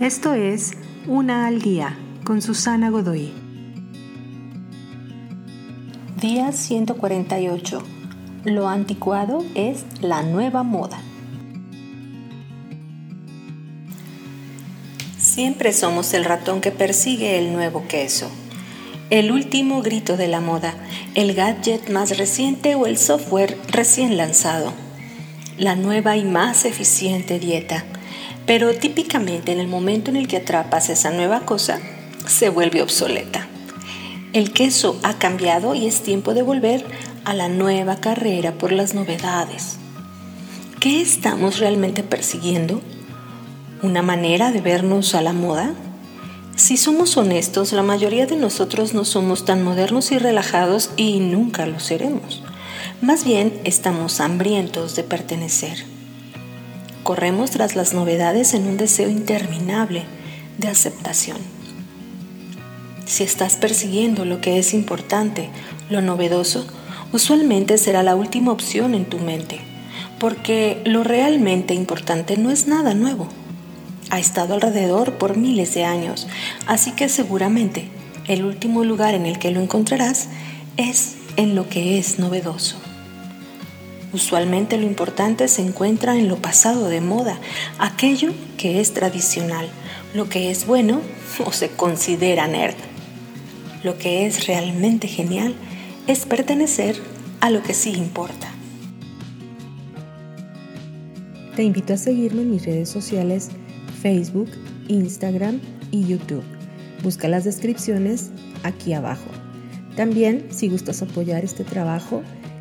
Esto es Una al Día con Susana Godoy. Día 148. Lo anticuado es la nueva moda. Siempre somos el ratón que persigue el nuevo queso, el último grito de la moda, el gadget más reciente o el software recién lanzado, la nueva y más eficiente dieta. Pero típicamente en el momento en el que atrapas esa nueva cosa, se vuelve obsoleta. El queso ha cambiado y es tiempo de volver a la nueva carrera por las novedades. ¿Qué estamos realmente persiguiendo? ¿Una manera de vernos a la moda? Si somos honestos, la mayoría de nosotros no somos tan modernos y relajados y nunca lo seremos. Más bien estamos hambrientos de pertenecer. Corremos tras las novedades en un deseo interminable de aceptación. Si estás persiguiendo lo que es importante, lo novedoso, usualmente será la última opción en tu mente, porque lo realmente importante no es nada nuevo. Ha estado alrededor por miles de años, así que seguramente el último lugar en el que lo encontrarás es en lo que es novedoso. Usualmente lo importante se encuentra en lo pasado de moda, aquello que es tradicional, lo que es bueno o se considera nerd. Lo que es realmente genial es pertenecer a lo que sí importa. Te invito a seguirme en mis redes sociales Facebook, Instagram y YouTube. Busca las descripciones aquí abajo. También, si gustas apoyar este trabajo,